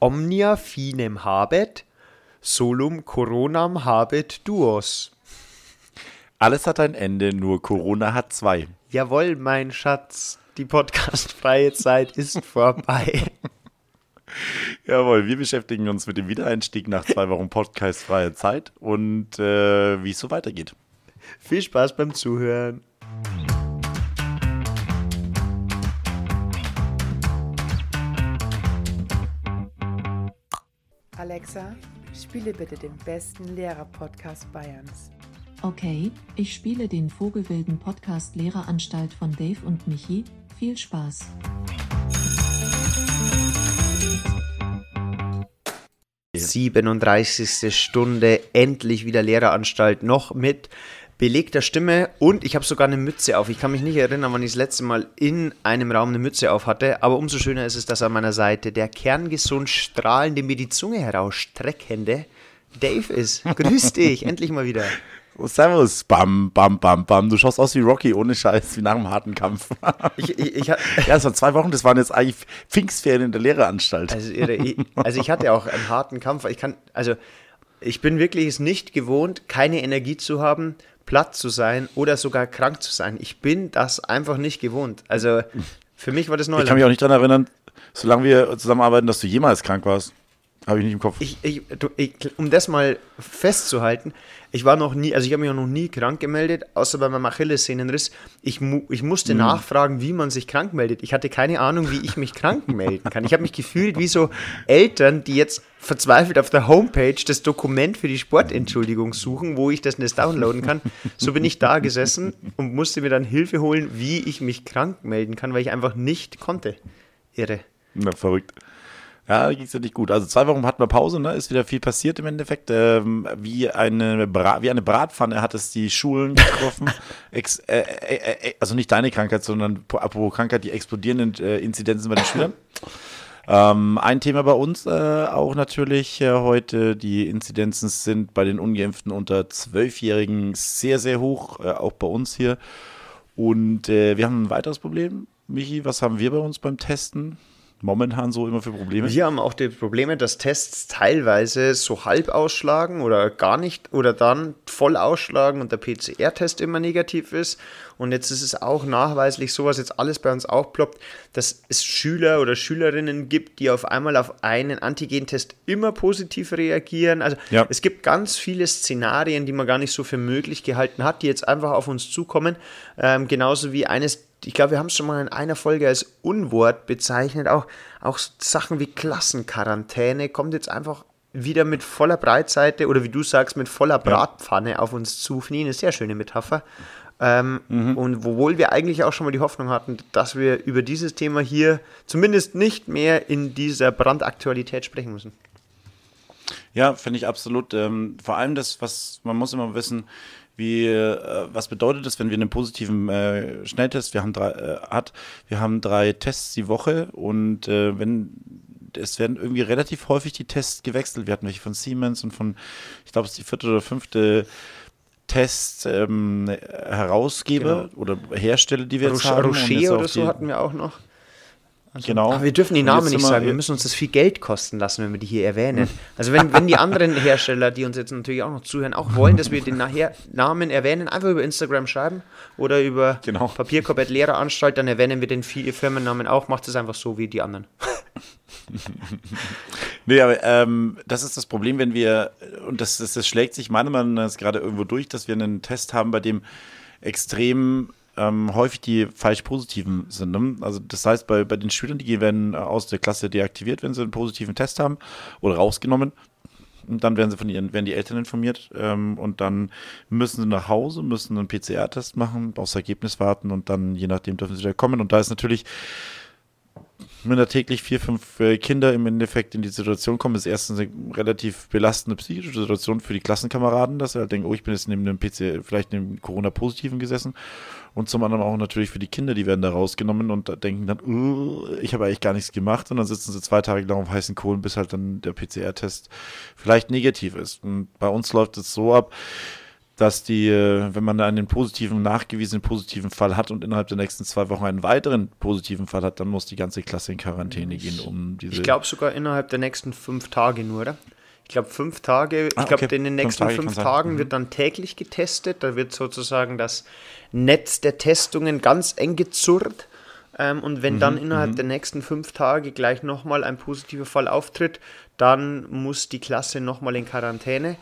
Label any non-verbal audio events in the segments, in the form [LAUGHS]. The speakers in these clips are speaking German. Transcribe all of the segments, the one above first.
omnia finem habet, solum coronam habet duos. Alles hat ein Ende, nur Corona hat zwei. Jawohl, mein Schatz, die podcastfreie Zeit ist [LAUGHS] vorbei. Jawohl, wir beschäftigen uns mit dem Wiedereinstieg nach zwei Wochen podcastfreie Zeit und äh, wie es so weitergeht. Viel Spaß beim Zuhören. Alexa, spiele bitte den besten Lehrer-Podcast Bayerns. Okay, ich spiele den Vogelwilden Podcast Lehreranstalt von Dave und Michi. Viel Spaß. Ja. 37. Stunde, endlich wieder Lehreranstalt, noch mit belegter Stimme und ich habe sogar eine Mütze auf. Ich kann mich nicht erinnern, wann ich das letzte Mal in einem Raum eine Mütze auf hatte, aber umso schöner ist es, dass an meiner Seite der kerngesund strahlende, mir die Zunge herausstreckende Dave ist. Grüß dich, endlich mal wieder. Oh, [LAUGHS] servus, bam, bam, bam, bam. Du schaust aus wie Rocky, ohne Scheiß, wie nach einem harten Kampf. ich, ich, ich, [LAUGHS] ja, das waren zwei Wochen, das waren jetzt eigentlich Pfingstferien in der Lehreranstalt. Also, ich, also ich hatte auch einen harten Kampf. Ich kann, also ich bin wirklich es nicht gewohnt, keine Energie zu haben, platt zu sein oder sogar krank zu sein. Ich bin das einfach nicht gewohnt. Also für mich war das neu. Ich kann mich auch nicht daran erinnern, solange wir zusammenarbeiten, dass du jemals krank warst. Habe ich nicht im Kopf. Ich, ich, ich, um das mal festzuhalten, ich war noch nie, also ich habe mich auch noch nie krank gemeldet, außer bei meinem Achillessehnenriss. Ich, ich musste mhm. nachfragen, wie man sich krank meldet. Ich hatte keine Ahnung, wie ich mich krank [LAUGHS] melden kann. Ich habe mich gefühlt wie so Eltern, die jetzt verzweifelt auf der Homepage das Dokument für die Sportentschuldigung suchen, wo ich das nicht downloaden kann. So bin ich da gesessen und musste mir dann Hilfe holen, wie ich mich krank melden kann, weil ich einfach nicht konnte. Irre. Na, verrückt. Ja, ging es ja nicht gut. Also zwei Wochen hatten wir Pause, ne? ist wieder viel passiert im Endeffekt. Ähm, wie, eine wie eine Bratpfanne hat es die Schulen getroffen. [LAUGHS] Ex äh, äh, äh, also nicht deine Krankheit, sondern apropos Krankheit, die explodierenden äh, Inzidenzen bei den Schülern. [LAUGHS] Ähm, ein Thema bei uns äh, auch natürlich äh, heute. Die Inzidenzen sind bei den Ungeimpften unter Zwölfjährigen sehr, sehr hoch, auch bei uns hier. Und wir haben ein weiteres Problem. Michi, was haben wir bei uns beim Testen? Momentan so immer für Probleme? Wir haben auch die Probleme, dass Tests teilweise so halb ausschlagen oder gar nicht oder dann voll ausschlagen und der PCR-Test immer negativ ist. Und jetzt ist es auch nachweislich so, was jetzt alles bei uns auch ploppt, dass es Schüler oder Schülerinnen gibt, die auf einmal auf einen Antigentest immer positiv reagieren. Also ja. es gibt ganz viele Szenarien, die man gar nicht so für möglich gehalten hat, die jetzt einfach auf uns zukommen. Ähm, genauso wie eines ich glaube, wir haben es schon mal in einer Folge als Unwort bezeichnet, auch, auch Sachen wie Klassenquarantäne kommt jetzt einfach wieder mit voller Breitseite oder wie du sagst, mit voller Bratpfanne ja. auf uns zu. Finde eine sehr schöne Metapher. Ähm, mhm. Und obwohl wir eigentlich auch schon mal die Hoffnung hatten, dass wir über dieses Thema hier zumindest nicht mehr in dieser Brandaktualität sprechen müssen. Ja, finde ich absolut. Ähm, vor allem das, was man muss immer wissen, wie, äh, was bedeutet das, wenn wir einen positiven äh, Schnelltest, wir haben drei, äh, hat, wir haben drei Tests die Woche und äh, wenn es werden irgendwie relativ häufig die Tests gewechselt. Wir hatten welche von Siemens und von, ich glaube, es ist die vierte oder fünfte Test ähm, Herausgeber genau. oder Hersteller, die wir jetzt Rocher, haben. Rocher oder so hatten wir auch noch. Also, genau. Aber wir dürfen die Namen nicht sagen. Wir müssen uns das viel Geld kosten lassen, wenn wir die hier erwähnen. Also wenn, wenn die anderen Hersteller, die uns jetzt natürlich auch noch zuhören, auch wollen, dass wir den nachher Namen erwähnen, einfach über Instagram schreiben oder über genau. Papierkorb Lehreranstalt, dann erwähnen wir den Firmennamen auch. Macht es einfach so wie die anderen. [LAUGHS] nee, aber ähm, das ist das Problem, wenn wir, und das, das, das schlägt sich meiner Meinung nach gerade irgendwo durch, dass wir einen Test haben, bei dem extrem ähm, häufig die falsch positiven sind. Ne? Also das heißt, bei, bei den Schülern, die werden aus der Klasse deaktiviert, wenn sie einen positiven Test haben oder rausgenommen. Und dann werden sie von ihren, werden die Eltern informiert ähm, und dann müssen sie nach Hause, müssen einen PCR-Test machen, aufs Ergebnis warten und dann je nachdem dürfen sie wieder kommen. Und da ist natürlich wenn da täglich vier, fünf äh, Kinder im Endeffekt in die Situation kommen, ist erstens eine relativ belastende psychische Situation für die Klassenkameraden, dass sie halt denken, oh, ich bin jetzt neben dem PC, vielleicht neben Corona-Positiven gesessen. Und zum anderen auch natürlich für die Kinder, die werden da rausgenommen und denken dann, uh, ich habe eigentlich gar nichts gemacht. Und dann sitzen sie zwei Tage lang auf heißen Kohlen, bis halt dann der PCR-Test vielleicht negativ ist. Und bei uns läuft es so ab, dass die, äh, wenn man einen positiven, nachgewiesenen positiven Fall hat und innerhalb der nächsten zwei Wochen einen weiteren positiven Fall hat, dann muss die ganze Klasse in Quarantäne gehen, um diese. Ich glaube sogar innerhalb der nächsten fünf Tage nur, oder? Ich glaube, fünf Tage, Ah, ich glaube, okay. in den Fünf nächsten Tage fünf kann sein. Tagen Mhm. wird dann täglich getestet. Da wird sozusagen das Netz der Testungen ganz eng gezurrt. Ähm, und wenn Mhm, dann innerhalb der nächsten fünf Tage gleich nochmal ein positiver Fall auftritt, dann muss die Klasse nochmal in Quarantäne.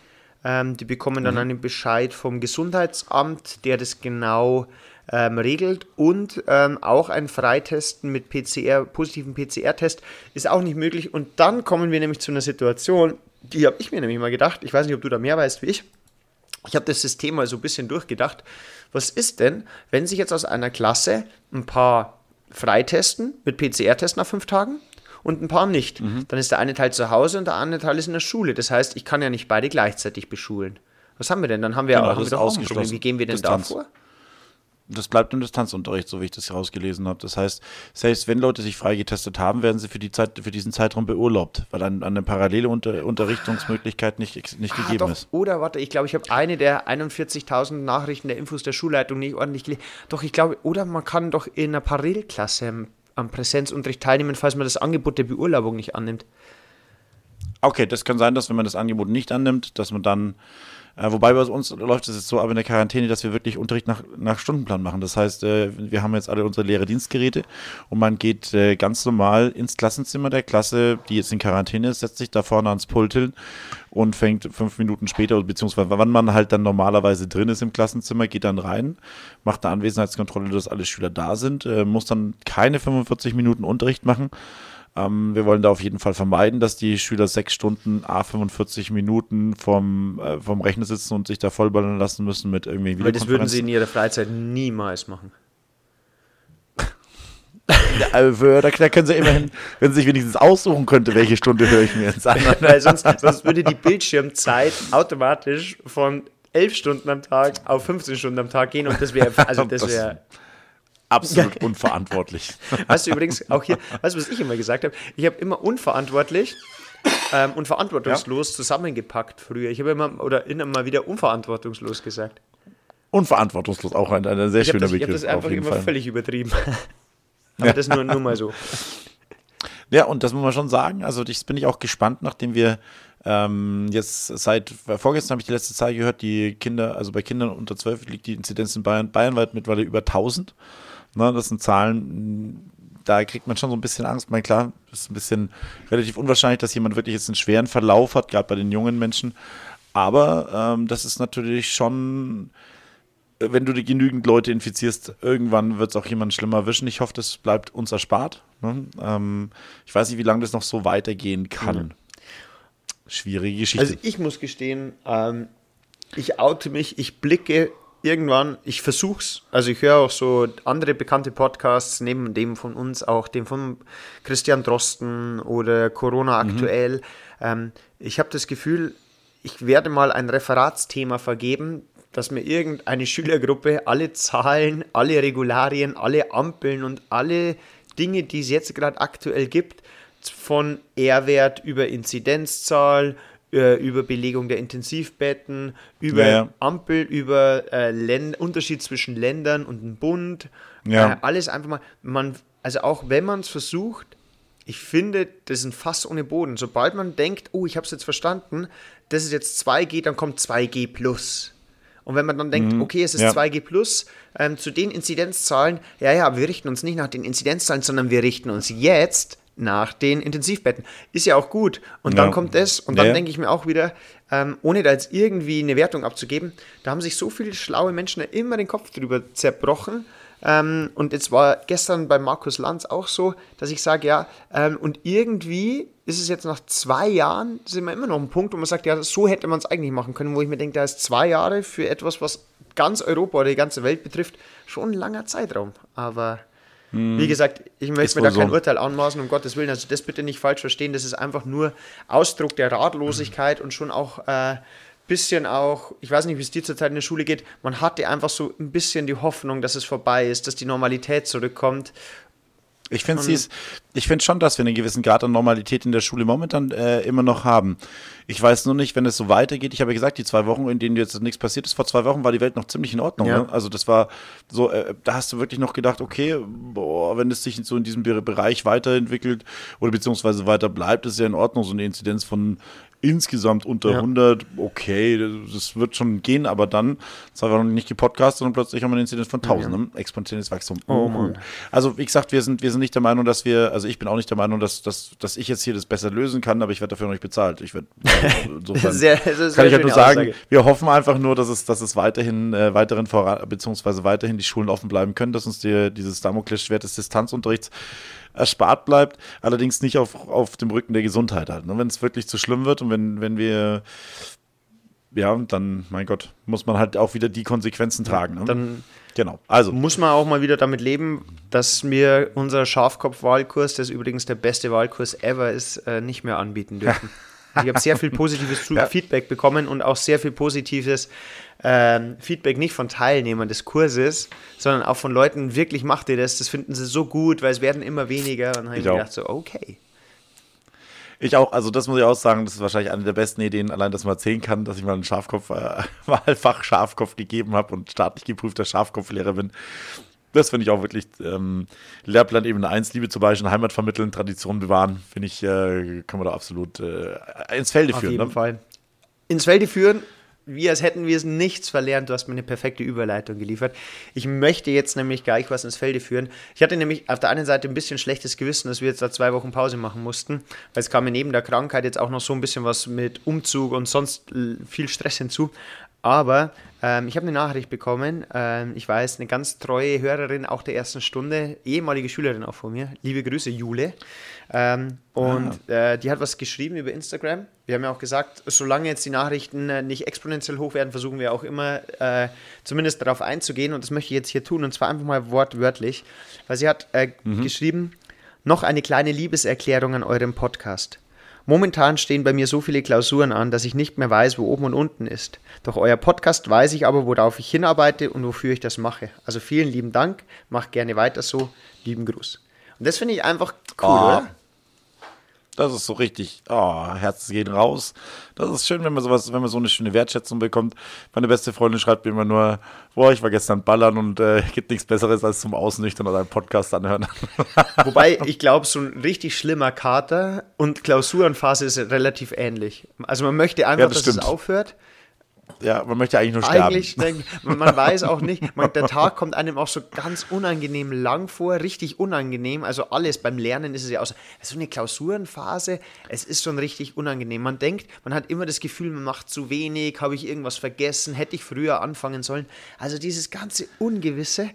Ähm, die bekommen Mhm. dann einen Bescheid vom Gesundheitsamt, der das genau ähm, regelt. Und ähm, auch ein Freitesten mit PCR, positiven PCR-Test ist auch nicht möglich. Und dann kommen wir nämlich zu einer Situation, die habe ich mir nämlich mal gedacht. Ich weiß nicht, ob du da mehr weißt wie ich. Ich habe das System mal so ein bisschen durchgedacht. Was ist denn, wenn sich jetzt aus einer Klasse ein paar freitesten mit PCR-Test nach fünf Tagen und ein paar nicht? Dann ist der eine Teil zu Hause und der andere Teil ist in der Schule. Das heißt, ich kann ja nicht beide gleichzeitig beschulen. Was haben wir denn? Dann haben wir Genau, haben das wir doch auch ausgeschlossen. Wie gehen wir denn Distanz. da vor? Das bleibt im Distanzunterricht, so wie ich das herausgelesen habe. Das heißt, selbst wenn Leute sich freigetestet haben, werden sie für, die Zeit, für diesen Zeitraum beurlaubt, weil an, an eine parallele Unter Unterrichtungsmöglichkeit nicht, nicht Ah, gegeben doch. ist. Oder warte, ich glaube, ich habe eine der 41.000 Nachrichten der Infos der Schulleitung nicht ordentlich gelesen. Doch, ich glaube, oder man kann doch in einer Parallelklasse am- Präsenzunterricht teilnehmen, falls man das Angebot der Beurlaubung nicht annimmt. Okay, das kann sein, dass wenn man das Angebot nicht annimmt, dass man dann, äh, wobei bei uns läuft es jetzt so ab in der Quarantäne, dass wir wirklich Unterricht nach, nach Stundenplan machen. Das heißt, äh, wir haben jetzt alle unsere leere Dienstgeräte und man geht äh, ganz normal ins Klassenzimmer der Klasse, die jetzt in Quarantäne ist, setzt sich da vorne ans Pult hin und fängt fünf Minuten später, beziehungsweise wann man halt dann normalerweise drin ist im Klassenzimmer, geht dann rein, macht eine Anwesenheitskontrolle, dass alle Schüler da sind, äh, muss dann keine 45 Minuten Unterricht machen. Ähm, wir wollen da auf jeden Fall vermeiden, dass die Schüler sechs Stunden, a 45 Minuten vom, äh, vom Rechner sitzen und sich da vollballern lassen müssen mit irgendwie Weil das würden sie in ihrer Freizeit niemals machen. Da, können sie immerhin, wenn sie sich wenigstens aussuchen könnte, welche Stunde höre ich mir jetzt an. [LAUGHS] Weil sonst, sonst würde die Bildschirmzeit automatisch von 11 Stunden am Tag auf 15 Stunden am Tag gehen und das wäre, also [LAUGHS] Das- wäre, Absolut [LAUGHS] unverantwortlich. weißt du übrigens auch hier, weißt du, was ich immer gesagt habe? Ich habe immer unverantwortlich ähm, und verantwortungslos zusammengepackt früher. Ich habe immer, oder immer wieder unverantwortungslos gesagt. Unverantwortungslos, auch ein, ein sehr Ich habe schöner das, ich hab Begriff. das einfach immer Fall. völlig übertrieben. [LAUGHS] Aber das nur, nur mal so. [LAUGHS] Ja, und das muss man schon sagen. Also das bin ich auch gespannt, nachdem wir ähm, jetzt seit vorgestern habe ich die letzte Zahl gehört, die Kinder, also bei Kindern unter 12 liegt die Inzidenz in Bayern bayernweit mittlerweile über 1000. Ne, das sind Zahlen, da kriegt man schon so ein bisschen Angst. Ich meine, klar, ist ein bisschen relativ unwahrscheinlich, dass jemand wirklich jetzt einen schweren Verlauf hat, gerade bei den jungen Menschen. Aber ähm, das ist natürlich schon, wenn du die genügend Leute infizierst, irgendwann wird es auch jemand schlimmer erwischen. Ich hoffe, das bleibt uns erspart. Ne? Ähm, ich weiß nicht, wie lange das noch so weitergehen kann. Schwierige Geschichte. Also ich muss gestehen, ähm, ich oute mich, ich blicke irgendwann, ich versuch's, also ich höre auch so andere bekannte Podcasts, neben dem von uns auch, dem von Christian Drosten oder Corona aktuell. Ähm, ich habe das Gefühl, ich werde mal ein Referatsthema vergeben, dass mir irgendeine Schülergruppe alle Zahlen, alle Regularien, alle Ampeln und alle Dinge, die es jetzt gerade aktuell gibt, von R-Wert über Inzidenzzahl, äh, über Belegung der Intensivbetten, über Ja, ja. Ampel, über äh, Länd Unterschied zwischen Ländern und dem Bund. Ja. Äh, alles einfach mal, man, also auch wenn man es versucht, ich finde, das ist ein Fass ohne Boden. Sobald man denkt, oh, ich habe es jetzt verstanden, das ist jetzt 2G, dann kommt 2G plus. Und wenn man dann denkt, okay, es ist Ja. 2G plus, ähm, zu den Inzidenzzahlen, ja, ja, wir richten uns nicht nach den Inzidenzzahlen, sondern wir richten uns jetzt nach den Intensivbetten. Ist ja auch gut. Und Ja. dann kommt das und dann Ja, ja. denke ich mir auch wieder, ähm, ohne da jetzt irgendwie eine Wertung abzugeben, da haben sich so viele schlaue Menschen da immer den Kopf drüber zerbrochen. Ähm, und jetzt war gestern bei Markus Lanz auch so, dass ich sage, ja, ähm, und irgendwie ist es jetzt nach zwei Jahren, sind wir immer noch ein Punkt, wo man sagt, ja, so hätte man es eigentlich machen können, wo ich mir denke, da ist zwei Jahre für etwas, was ganz Europa oder die ganze Welt betrifft, schon ein langer Zeitraum. Aber wie gesagt, ich Ist möchte mir da kein so. Urteil anmaßen, um Gottes Willen. Also das bitte nicht falsch verstehen. Das ist einfach nur Ausdruck der Ratlosigkeit und schon auch ein äh, bisschen auch, ich weiß nicht, wie es dir zurzeit in der Schule geht, man hatte einfach so ein bisschen die Hoffnung, dass es vorbei ist, dass die Normalität zurückkommt. Ich finde ich finde schon, dass wir einen gewissen Grad an Normalität in der Schule momentan äh, immer noch haben. Ich weiß nur nicht, wenn es so weitergeht. Ich habe ja gesagt, die zwei Wochen, in denen jetzt nichts passiert ist, vor zwei Wochen war die Welt noch ziemlich in Ordnung. Ja. Ne? Also das war so, äh, da hast du wirklich noch gedacht, okay, boah, wenn es sich so in diesem Be- Bereich weiterentwickelt oder beziehungsweise weiter bleibt, ist ja in Ordnung. So eine Inzidenz von insgesamt unter Ja. 100, okay, das wird schon gehen, aber dann, zwar war noch nicht gepodcastet und plötzlich haben wir eine Inzidenz von 1000, ne? exponentielles Wachstum. Oh. Mann. Also wie gesagt, wir sind, wir sind nicht der Meinung, dass wir, also ich bin auch nicht der Meinung, dass, dass, dass ich jetzt hier das besser lösen kann, aber ich werde dafür noch nicht bezahlt. Ich werde [LAUGHS] insofern Sehr- das kann ich halt nur sagen, Aussage. wir hoffen einfach nur, dass es, dass es weiterhin, äh, weiteren voran, beziehungsweise weiterhin die Schulen offen bleiben können, dass uns die, dieses Damoklesschwert des Distanzunterrichts erspart bleibt, allerdings nicht auf, auf dem Rücken der Gesundheit halt. Wenn es wirklich zu schlimm wird und wenn, wenn wir ja, dann, mein Gott, muss man halt auch wieder die Konsequenzen tragen. Ne? Dann genau. Also, muss man auch mal wieder damit leben, dass wir unser Schafkopf-Wahlkurs, das übrigens der beste Wahlkurs ever ist, äh, nicht mehr anbieten dürfen. [LAUGHS] Ich habe sehr viel [LAUGHS] positives Ja. Feedback bekommen und auch sehr viel positives ähm, Feedback nicht von Teilnehmern des Kurses, sondern auch von Leuten, wirklich macht ihr das, das finden sie so gut, weil es werden immer weniger. Und dann habe ich gedacht, so, okay. Ich auch, also das muss ich auch sagen, das ist wahrscheinlich eine der besten Ideen, allein, dass man erzählen kann, dass ich mal einen Schafkopf, äh, [LAUGHS] Wahlfach Schafkopf gegeben habe und staatlich geprüfter Schafkopflehrer bin. Das finde ich auch wirklich ähm, Lehrplan Ebene 1, Liebe zu bayerischen Heimat vermitteln, Tradition bewahren, finde ich, äh, kann man da absolut äh, ins Felde Auf führen. jeden Ne? Fall. Ins Felde führen, wie als hätten wir es nichts verlernt. Du hast mir eine perfekte Überleitung geliefert. Ich möchte jetzt nämlich gleich was ins Felde führen. Ich hatte nämlich auf der einen Seite ein bisschen schlechtes Gewissen, dass wir jetzt da zwei Wochen Pause machen mussten, weil es kam mir neben der Krankheit jetzt auch noch so ein bisschen was mit Umzug und sonst l- viel Stress hinzu. Aber ähm, ich habe eine Nachricht bekommen. Ähm, ich weiß, eine ganz treue Hörerin auch der ersten Stunde, ehemalige Schülerin auch von mir. Liebe Grüße, Jule. Ähm, und äh, die hat was geschrieben über Instagram. Wir haben ja auch gesagt, solange jetzt die Nachrichten äh, nicht exponentiell hoch werden, versuchen wir auch immer äh, zumindest darauf einzugehen. Und das möchte ich jetzt hier tun. Und zwar einfach mal wortwörtlich. Weil sie hat äh, geschrieben, noch eine kleine Liebeserklärung an eurem Podcast. Momentan stehen bei mir so viele Klausuren an, dass ich nicht mehr weiß, wo oben und unten ist. Doch euer Podcast weiß ich aber, worauf ich hinarbeite und wofür ich das mache. Also vielen lieben Dank, macht gerne weiter so. Lieben Gruß. Und das finde ich einfach cool, Oh. oder? Das ist so richtig, oh, Herzen gehen raus. Das ist schön, wenn man sowas, wenn man so eine schöne Wertschätzung bekommt. Meine beste Freundin schreibt mir immer nur, boah, ich war gestern ballern und äh, [LAUGHS] gibt nichts Besseres als zum Ausnüchtern oder einen Podcast anhören. [LAUGHS] Wobei, ich glaube, so ein richtig schlimmer Kater und Klausurenphase ist relativ ähnlich. Also man möchte einfach, Ja, das dass stimmt. es aufhört. Ja, man möchte eigentlich nur sterben. Eigentlich, man man weiß auch nicht, man, der Tag kommt einem auch so ganz unangenehm lang vor, richtig unangenehm. Also alles beim Lernen ist es ja auch so, so eine Klausurenphase, es ist schon richtig unangenehm. Man denkt, man hat immer das Gefühl, man macht zu wenig, habe ich irgendwas vergessen, hätte ich früher anfangen sollen. Also dieses ganze Ungewisse,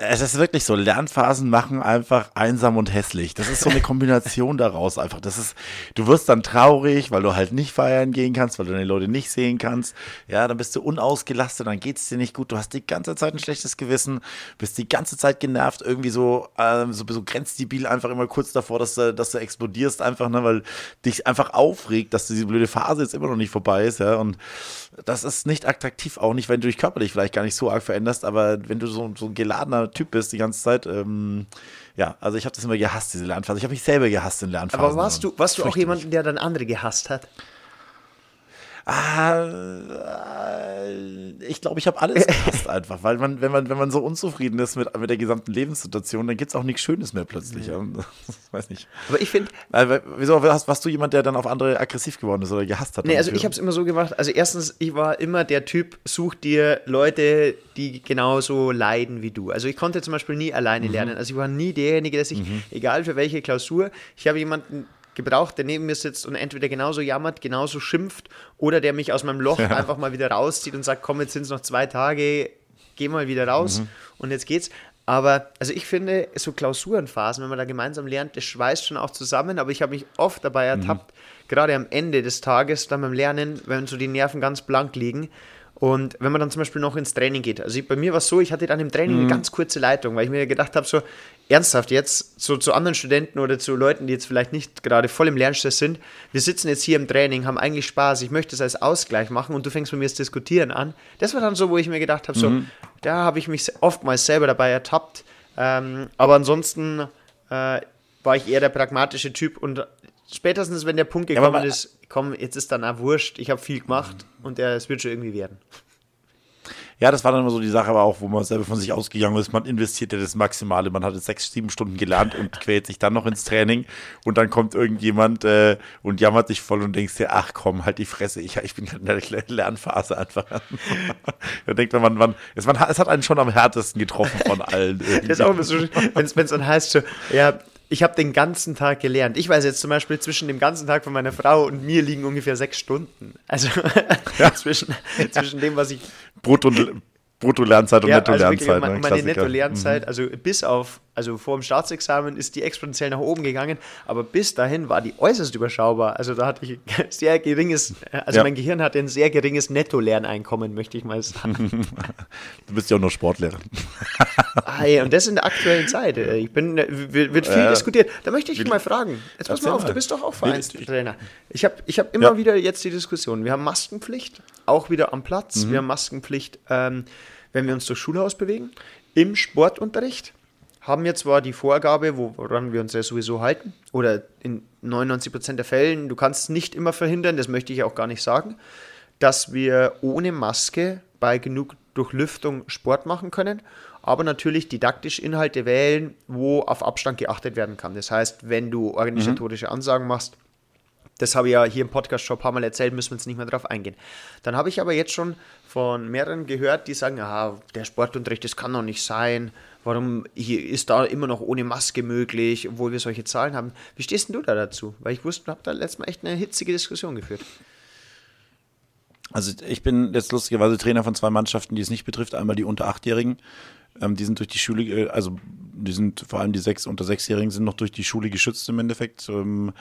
Es ist wirklich so, Lernphasen machen einfach einsam und hässlich. Das ist so eine Kombination [LAUGHS] daraus einfach. Das ist, du wirst dann traurig, weil du halt nicht feiern gehen kannst, weil du deine Leute nicht sehen kannst. Ja, dann bist du unausgelastet, dann geht es dir nicht gut. Du hast die ganze Zeit ein schlechtes Gewissen, bist die ganze Zeit genervt, irgendwie so, ähm, so, so grenzdebil einfach immer kurz davor, dass du, dass du explodierst einfach, ne, weil dich einfach aufregt, dass diese blöde Phase jetzt immer noch nicht vorbei ist, ja. Und das ist nicht attraktiv, auch nicht, wenn du dich körperlich vielleicht gar nicht so arg veränderst, aber wenn du so, so ein geladener Typ bist die ganze Zeit, ähm, ja, also ich habe das immer gehasst, diese Lernphase. Ich habe mich selber gehasst in Lernphasen. aber warst du, warst du auch jemanden, der dann andere gehasst hat? Ah, äh, ich glaube, ich habe alles gehasst einfach, weil man, wenn man, wenn man so unzufrieden ist mit, mit der gesamten Lebenssituation, dann gibt es auch nichts Schönes mehr plötzlich. Ja. [LAUGHS] weiß nicht. Aber ich finde, Äh, wieso warst, warst du jemand, der dann auf andere aggressiv geworden ist oder gehasst hat? Nee, also ich habe es immer so gemacht. Also erstens, ich war immer der Typ, such dir Leute, die genauso leiden wie du. Also ich konnte zum Beispiel nie alleine Mhm. lernen. Also ich war nie derjenige, dass ich, egal für welche Klausur, ich habe jemanden gebraucht, der neben mir sitzt und entweder genauso jammert, genauso schimpft oder der mich aus meinem Loch [LAUGHS] einfach mal wieder rauszieht und sagt, komm, jetzt sind es noch zwei Tage, geh mal wieder raus Mhm. und jetzt geht's. Aber also ich finde, so Klausurenphasen, wenn man da gemeinsam lernt, das schweißt schon auch zusammen, aber ich habe mich oft dabei ertappt, gerade am Ende des Tages, dann beim Lernen, wenn so die Nerven ganz blank liegen. Und wenn man dann zum Beispiel noch ins Training geht. Also ich, bei mir war es so, ich hatte dann im Training eine ganz kurze Leitung, weil ich mir gedacht habe, so ernsthaft jetzt, so zu anderen Studenten oder zu Leuten, die jetzt vielleicht nicht gerade voll im Lernstress sind, wir sitzen jetzt hier im Training, haben eigentlich Spaß, ich möchte es als Ausgleich machen und du fängst bei mir das Diskutieren an. Das war dann so, wo ich mir gedacht habe, so, da habe ich mich oftmals selber dabei ertappt, Ähm, aber ansonsten äh, war ich eher der pragmatische Typ und spätestens, wenn der Punkt gekommen aber- ist, komm, jetzt ist dann auch wurscht, ich habe viel gemacht und der, es wird schon irgendwie werden. Ja, das war dann immer so die Sache, aber auch, wo man selber von sich ausgegangen ist, man investiert ja das Maximale. Man hat jetzt sechs, sieben Stunden gelernt und quält sich dann noch ins Training und dann kommt irgendjemand äh, und jammert dich voll und denkst dir, ach komm, halt die Fresse, ich, ich bin gerade in der Le- Lernphase einfach. [LAUGHS] da denkt man, man, es, man, hat- es hat einen schon am härtesten getroffen von allen. irgendwie. [LAUGHS] Das ist auch immer so, wenn es dann heißt, so, ja, ich habe den ganzen Tag gelernt. Ich weiß jetzt zum Beispiel, zwischen dem ganzen Tag von meiner Frau und mir liegen ungefähr sechs Stunden. Also [LAUGHS] zwischen, zwischen dem, was ich Brutto, Brutto-Lernzeit und Ja, also wirklich, Netto-Lernzeit. meine, ne? meine. Netto-Lernzeit, also bis auf, also vor dem Staatsexamen ist die exponentiell nach oben gegangen, aber bis dahin war die äußerst überschaubar. Also da hatte ich ein sehr geringes, also Ja. mein Gehirn hatte ein sehr geringes Netto-Lerneinkommen, möchte ich mal sagen. [LAUGHS] Du bist ja auch nur Sportlehrer. Ei, [LAUGHS] und das in der aktuellen Zeit. äh, Ich bin, äh, wird viel Ja. diskutiert. Da möchte ich dich mal fragen. Jetzt pass mal auf, mal. du bist doch auch Vereinstrainer. Ich habe ich hab immer Ja. wieder jetzt die Diskussion. Wir haben Maskenpflicht, auch wieder am Platz. Mhm. Wir haben Maskenpflicht, ähm, wenn wir uns durch Schulhaus bewegen. Im Sportunterricht haben wir zwar die Vorgabe, wo- woran wir uns ja sowieso halten, oder in 99% der Fällen, du kannst es nicht immer verhindern, das möchte ich auch gar nicht sagen, dass wir ohne Maske bei genug Durchlüftung Sport machen können, aber natürlich didaktisch Inhalte wählen, wo auf Abstand geachtet werden kann. Das heißt, wenn du organisatorische Ansagen machst, das habe ich ja hier im Podcast schon ein paar Mal erzählt, müssen wir jetzt nicht mehr drauf eingehen. Dann habe ich aber jetzt schon von mehreren gehört, die sagen, ah, der Sportunterricht, das kann doch nicht sein. Warum hier ist da immer noch ohne Maske möglich, obwohl wir solche Zahlen haben? Wie stehst denn du da dazu? Weil ich wusste, habe da letztes Mal echt eine hitzige Diskussion geführt. Also ich bin jetzt lustigerweise Trainer von zwei Mannschaften, die es nicht betrifft. Einmal die unter Achtjährigen, ähm, die sind durch die Schule, also die sind vor allem die sechs unter Sechsjährigen sind noch durch die Schule geschützt im Endeffekt. Ähm,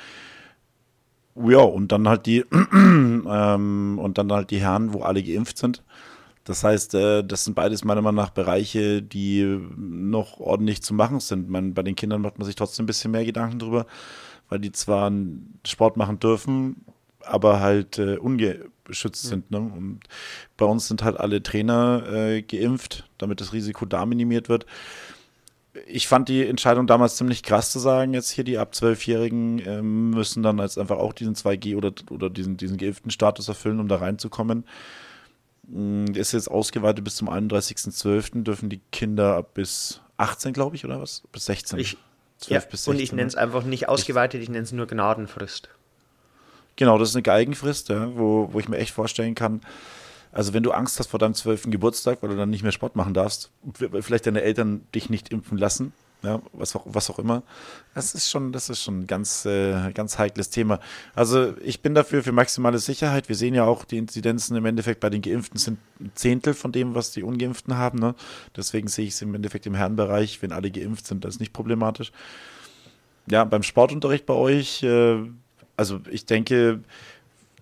ja und dann halt die [CLEARS THROAT] ähm, und dann halt die Herren, wo alle geimpft sind. Das heißt, äh, das sind beides meiner Meinung nach Bereiche, die noch ordentlich zu machen sind. Man, bei den Kindern macht man sich trotzdem ein bisschen mehr Gedanken drüber, weil die zwar Sport machen dürfen, aber halt äh, ungeschützt sind. Ne? Und bei uns sind halt alle Trainer äh, geimpft, damit das Risiko da minimiert wird. Ich fand die Entscheidung damals ziemlich krass zu sagen, jetzt hier die ab 12-Jährigen ähm, müssen dann jetzt einfach auch diesen 2G oder, oder diesen, diesen geimpften Status erfüllen, um da reinzukommen. Mm, Ist jetzt ausgeweitet bis zum 31.12. dürfen die Kinder ab bis 18, glaube ich, oder was? Bis 16. Ich- 12 Ja, bis und 16. ich nenne es einfach nicht ausgeweitet, ich nenne es nur Gnadenfrist. Genau, das ist eine Geigenfrist, ja, wo, wo ich mir echt vorstellen kann, also wenn du Angst hast vor deinem zwölften Geburtstag, weil du dann nicht mehr Sport machen darfst, vielleicht deine Eltern dich nicht impfen lassen, ja, was auch, was auch immer, das ist schon, das ist schon ein ganz, äh, ganz heikles Thema. Also ich bin dafür für maximale Sicherheit. Wir sehen ja auch, die Inzidenzen im Endeffekt bei den Geimpften sind ein Zehntel von dem, was die Ungeimpften haben. Ne? Deswegen sehe ich es im Endeffekt im Herrenbereich, wenn alle geimpft sind, das ist nicht problematisch. Ja, beim Sportunterricht bei euch, äh, also ich denke,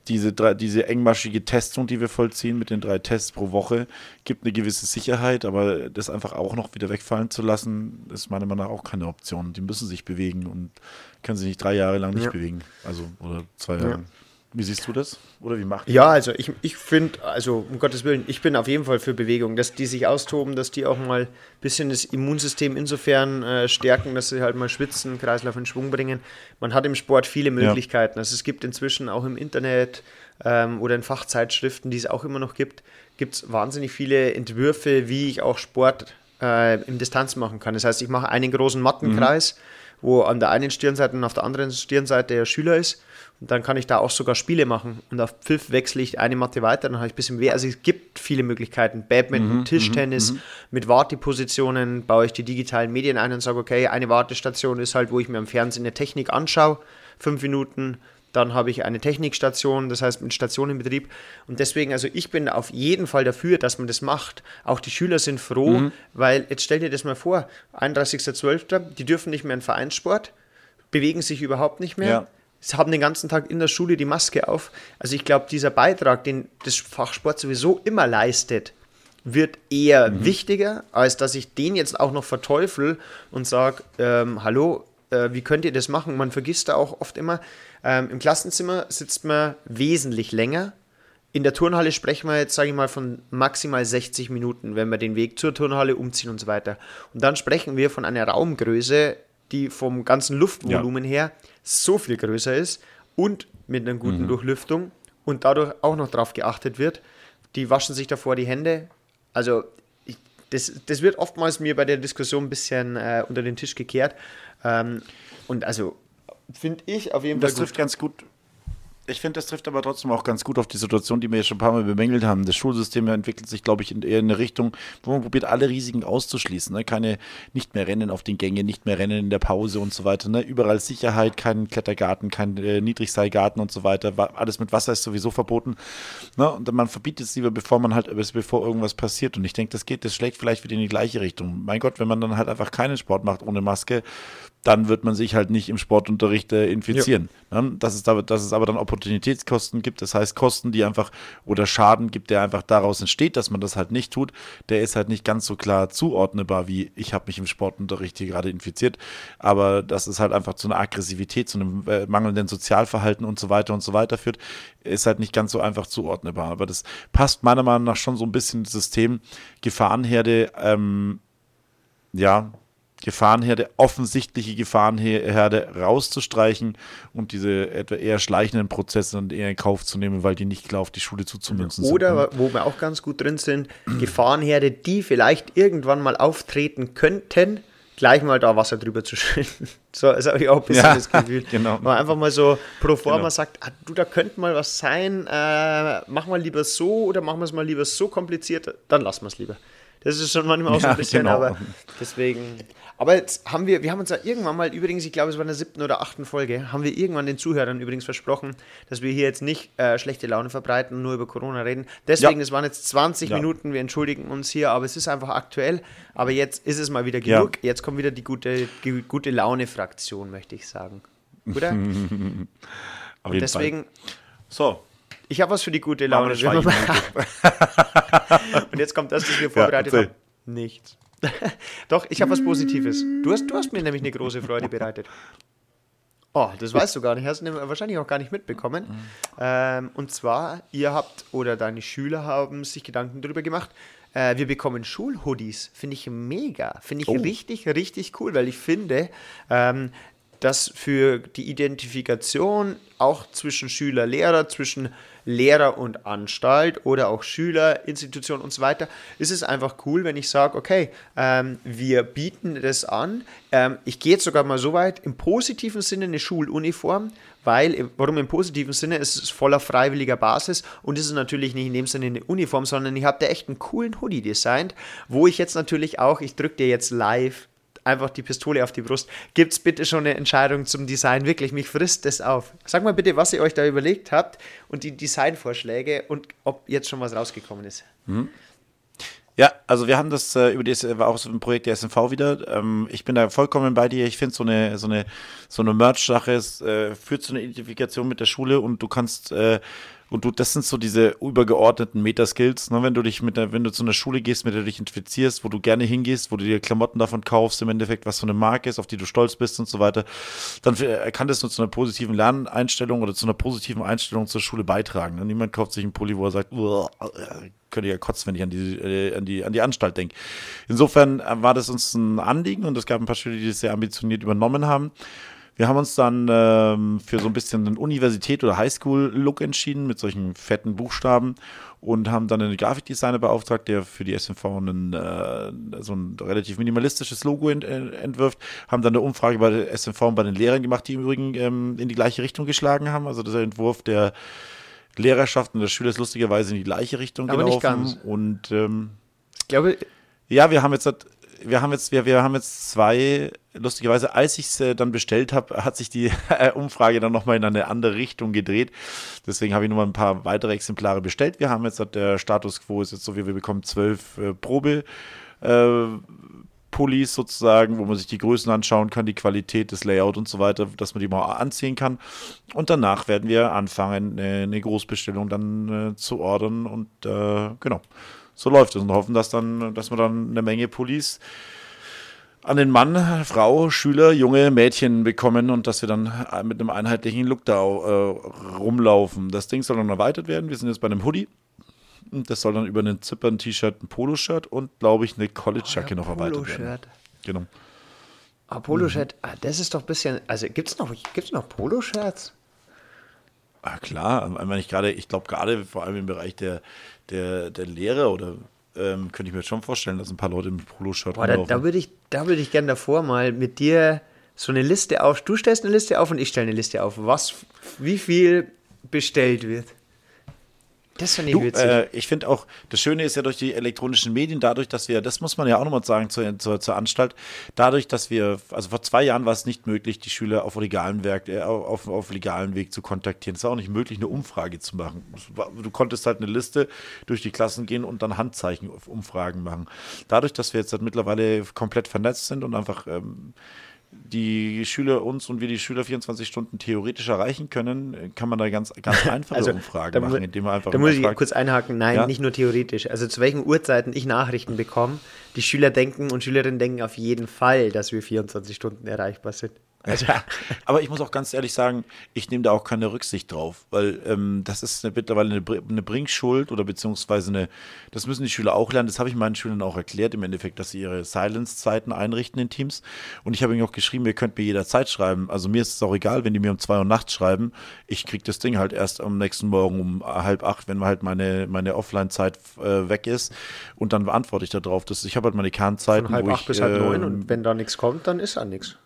diese, drei, diese engmaschige Testung, die wir vollziehen mit den drei Tests pro Woche, gibt eine gewisse Sicherheit, aber das einfach auch noch wieder wegfallen zu lassen, ist meiner Meinung nach auch keine Option. Die müssen sich bewegen und können sich nicht drei Jahre lang nicht Ja. bewegen. Also, oder zwei Jahre. Wie siehst du das? Oder wie macht Ja, also ich, ich finde, also um Gottes Willen, ich bin auf jeden Fall für Bewegung, dass die sich austoben, dass die auch mal ein bisschen das Immunsystem insofern äh, stärken, dass sie halt mal schwitzen, Kreislauf in Schwung bringen. Man hat im Sport viele Möglichkeiten. Also es gibt inzwischen auch im Internet ähm, oder in Fachzeitschriften, die es auch immer noch gibt, gibt es wahnsinnig viele Entwürfe, wie ich auch Sport äh, im Distanz machen kann. Das heißt, ich mache einen großen Mattenkreis, wo an der einen Stirnseite und auf der anderen Stirnseite der Schüler ist. Und dann kann ich da auch sogar Spiele machen. Und auf Pfiff wechsle ich eine Matte weiter, dann habe ich ein bisschen mehr. Also es gibt viele Möglichkeiten. Badminton, Tischtennis, mit Wartepositionen baue ich die digitalen Medien ein und sage, okay, eine Wartestation ist halt, wo ich mir am Fernsehen eine Technik anschaue, fünf Minuten. Dann habe ich eine Technikstation, das heißt mit Stationenbetrieb. Und deswegen, also ich bin auf jeden Fall dafür, dass man das macht. Auch die Schüler sind froh, weil jetzt stell dir das mal vor, 31.12., die dürfen nicht mehr in Vereinssport, bewegen sich überhaupt nicht mehr. Ja. Sie haben den ganzen Tag in der Schule die Maske auf. Also ich glaube, dieser Beitrag, den das Fach Sport sowieso immer leistet, wird eher Mhm. wichtiger, als dass ich den jetzt auch noch verteufel und sage, ähm, hallo, äh, wie könnt ihr das machen? Man vergisst da auch oft immer, ähm, im Klassenzimmer sitzt man wesentlich länger. in der Turnhalle sprechen wir jetzt, sage ich mal, von maximal 60 Minuten, wenn wir den Weg zur Turnhalle umziehen und so weiter. Und dann sprechen wir von einer Raumgröße, die vom ganzen Luftvolumen ja. her so viel größer ist und mit einer guten mhm. Durchlüftung und dadurch auch noch darauf geachtet wird. Die waschen sich davor die Hände. Also ich, das, das wird oftmals mir bei der Diskussion ein bisschen äh, unter den Tisch gekehrt. Ähm, und also finde ich auf jeden Fall. Das trifft ganz gut ich finde, das trifft aber trotzdem auch ganz gut auf die Situation, die wir jetzt schon ein paar Mal bemängelt haben. Das Schulsystem entwickelt sich, glaube ich, in, eher in eine Richtung, wo man probiert, alle Risiken auszuschließen. Ne? Keine, nicht mehr Rennen auf den Gängen, nicht mehr Rennen in der Pause und so weiter. Ne? Überall Sicherheit, kein Klettergarten, kein äh, Niedrigseilgarten und so weiter. Alles mit Wasser ist sowieso verboten. Ne? Und man verbietet es lieber, bevor man halt, bevor irgendwas passiert. Und ich denke, das geht, das schlägt vielleicht wieder in die gleiche Richtung. Mein Gott, wenn man dann halt einfach keinen Sport macht ohne Maske, dann wird man sich halt nicht im Sportunterricht äh, infizieren. Ne? Dass, es da, dass es aber dann Opportunitätskosten gibt, das heißt Kosten, die einfach oder Schaden gibt, der einfach daraus entsteht, dass man das halt nicht tut, der ist halt nicht ganz so klar zuordnbar, wie ich habe mich im Sportunterricht hier gerade infiziert. Aber dass es halt einfach zu einer Aggressivität, zu einem äh, mangelnden Sozialverhalten und so weiter und so weiter führt, ist halt nicht ganz so einfach zuordnbar. Aber das passt meiner Meinung nach schon so ein bisschen ins System Gefahrenherde, ähm, ja, Gefahrenherde, offensichtliche Gefahrenherde rauszustreichen und diese etwa eher schleichenden Prozesse dann eher in Kauf zu nehmen, weil die nicht klar auf die Schule zuzumünzen sind. Oder, ne? wo wir auch ganz gut drin sind, Gefahrenherde, die vielleicht irgendwann mal auftreten könnten, gleich mal da Wasser drüber zu schütten. [LAUGHS] So, das habe ich auch ein bisschen ja, das Gefühl. [LAUGHS] Genau. Man einfach mal so pro forma genau. sagt, ah, du, da könnte mal was sein, äh, mach mal lieber so oder machen wir es mal lieber so kompliziert, dann lassen wir es lieber. Das ist schon manchmal auch so ein bisschen, genau. aber deswegen. Aber jetzt haben wir, wir haben uns ja irgendwann mal, übrigens, ich glaube, es war in der siebten oder achten Folge, haben wir irgendwann den Zuhörern übrigens versprochen, dass wir hier jetzt nicht äh, schlechte Laune verbreiten und nur über Corona reden. Deswegen, ja. es waren jetzt 20 ja. Minuten, wir entschuldigen uns hier, aber es ist einfach aktuell. Aber jetzt ist es mal wieder genug. Ja. Jetzt kommt wieder die gute, die gute Laune-Fraktion, möchte ich sagen. Oder? [LAUGHS] und deswegen. Fall. So, ich habe was für die gute Laune. [LAUGHS] und jetzt kommt das, was wir vorbereitet ja, haben. Nichts. [LAUGHS] Doch, ich habe was Positives. Du hast, du hast mir nämlich eine große Freude bereitet. Oh, das weißt du gar nicht. Hast du wahrscheinlich auch gar nicht mitbekommen. Ähm, und zwar, ihr habt oder deine Schüler haben sich Gedanken darüber gemacht. Äh, wir bekommen Schulhoodies. Finde ich mega. Finde ich oh. richtig, richtig cool, weil ich finde, ähm, dass für die Identifikation auch zwischen Schüler, Lehrer, zwischen Lehrer und Anstalt oder auch Schüler, Institution und so weiter, ist es einfach cool, wenn ich sage, okay, ähm, wir bieten das an. Ähm, ich gehe jetzt sogar mal so weit, im positiven Sinne eine Schuluniform, weil, warum im positiven Sinne, es ist voller freiwilliger Basis und es ist natürlich nicht in dem Sinne eine Uniform, sondern ich habe da echt einen coolen Hoodie designt, wo ich jetzt natürlich auch, ich drücke dir jetzt live einfach die Pistole auf die Brust. Gibt es bitte schon eine Entscheidung zum Design? Wirklich, mich frisst das auf. Sag mal bitte, was ihr euch da überlegt habt und die Designvorschläge und ob jetzt schon was rausgekommen ist. Mhm. Ja, also wir haben das äh, über das war auch so ein Projekt der SMV wieder. Ähm, ich bin da vollkommen bei dir. Ich finde so eine so eine so eine Merch-Sache äh, führt zu einer Identifikation mit der Schule und du kannst äh, und du, das sind so diese übergeordneten Metaskills, ne? wenn du dich mit der, wenn du zu einer Schule gehst, mit der du dich identifizierst, wo du gerne hingehst, wo du dir Klamotten davon kaufst, im Endeffekt, was so eine Marke ist, auf die du stolz bist und so weiter, dann kann das nur zu einer positiven Lerneinstellung oder zu einer positiven Einstellung zur Schule beitragen. Ne? Niemand kauft sich einen Pulli, wo er sagt, könnte ja kotzen, wenn ich an die, äh, an die, an die Anstalt denke. Insofern äh, war das uns ein Anliegen und es gab ein paar Schüler, die das sehr ambitioniert übernommen haben. Wir haben uns dann ähm, für so ein bisschen einen Universität- oder Highschool-Look entschieden mit solchen fetten Buchstaben und haben dann einen Grafikdesigner beauftragt, der für die SMV einen, äh, so ein relativ minimalistisches Logo ent, äh, entwirft. Haben dann eine Umfrage bei der SMV und bei den Lehrern gemacht, die im Übrigen ähm, in die gleiche Richtung geschlagen haben. Also der Entwurf der Lehrerschaft und der Schüler ist lustigerweise in die gleiche Richtung Aber gelaufen. Nicht ganz. Und ähm, ich glaube, ja, wir haben jetzt wir haben jetzt, wir, wir haben jetzt zwei, lustigerweise, als ich es äh, dann bestellt habe, hat sich die äh, [LAUGHS] Umfrage dann nochmal in eine andere Richtung gedreht. Deswegen habe ich nochmal ein paar weitere Exemplare bestellt. Wir haben jetzt, der Status quo ist jetzt so, wir, wir bekommen zwölf äh, Probe. Äh, Pullis sozusagen, wo man sich die Größen anschauen kann, die Qualität, das Layout und so weiter, dass man die mal anziehen kann. Und danach werden wir anfangen, eine Großbestellung dann äh, zu ordern und äh, genau so läuft es und hoffen, dass dann, dass wir dann eine Menge Pullis an den Mann, Frau, Schüler, junge Mädchen bekommen und dass wir dann mit einem einheitlichen Look da äh, rumlaufen. Das Ding soll dann erweitert werden. Wir sind jetzt bei einem Hoodie. Und das soll dann über einen Zippern, T-Shirt, ein Poloshirt und, glaube ich, eine College-Jacke noch erweitert werden. Poloshirt. Genau. Ah, Poloshirt, ah, das ist doch ein bisschen. Also gibt es noch, gibt's noch Poloshirts? Ah, klar, wenn ich gerade, ich glaube gerade vor allem im Bereich der, der, der Lehre oder ähm, könnte ich mir schon vorstellen, dass ein paar Leute mit Poloshirt Boah, da, da würde ich, da würd ich gerne davor mal mit dir so eine Liste auf. Du stellst eine Liste auf und ich stelle eine Liste auf, was, wie viel bestellt wird. Das finde ich witzig. äh, ich finde auch, das Schöne ist ja durch die elektronischen Medien, dadurch, dass wir, das muss man ja auch nochmal sagen zur, zur, zur Anstalt, dadurch, dass wir, also vor zwei Jahren war es nicht möglich, die Schüler auf legalen Werk, äh, auf, auf legalen Weg zu kontaktieren. Es war auch nicht möglich, eine Umfrage zu machen. War- Du konntest halt eine Liste durch die Klassen gehen und dann Handzeichen-Umfragen machen. Dadurch, dass wir jetzt halt mittlerweile komplett vernetzt sind und einfach ähm, die Schüler uns und wir die Schüler 24 Stunden theoretisch erreichen können, kann man da ganz, ganz [LAUGHS] einfache Umfragen Also, mu- machen, indem man einfach Da muss ich fragt, kurz einhaken. Nein, Ja? nicht nur theoretisch. Also zu welchen Uhrzeiten ich Nachrichten bekomme, die Schüler denken und Schülerinnen denken auf jeden Fall, dass wir 24 Stunden erreichbar sind. Also, [LAUGHS] Aber ich muss auch ganz ehrlich sagen, ich nehme da auch keine Rücksicht drauf, weil ähm, das ist eine, mittlerweile eine, eine Bringschuld oder beziehungsweise eine, das müssen die Schüler auch lernen. Das habe ich meinen Schülern auch erklärt im Endeffekt, dass sie ihre Silence-Zeiten einrichten in Teams. Und ich habe ihnen auch geschrieben, ihr könnt mir jederzeit schreiben. Also mir ist es auch egal, wenn die mir um zwei Uhr nachts schreiben. Ich kriege das Ding halt erst am nächsten Morgen um halb acht, wenn halt meine, meine Offline-Zeit äh, weg ist. Und dann beantworte ich darauf. Das, ich habe halt meine Kernzeiten. von halb acht ich, bis halb neun ähm, und wenn da nichts kommt, dann ist auch nichts.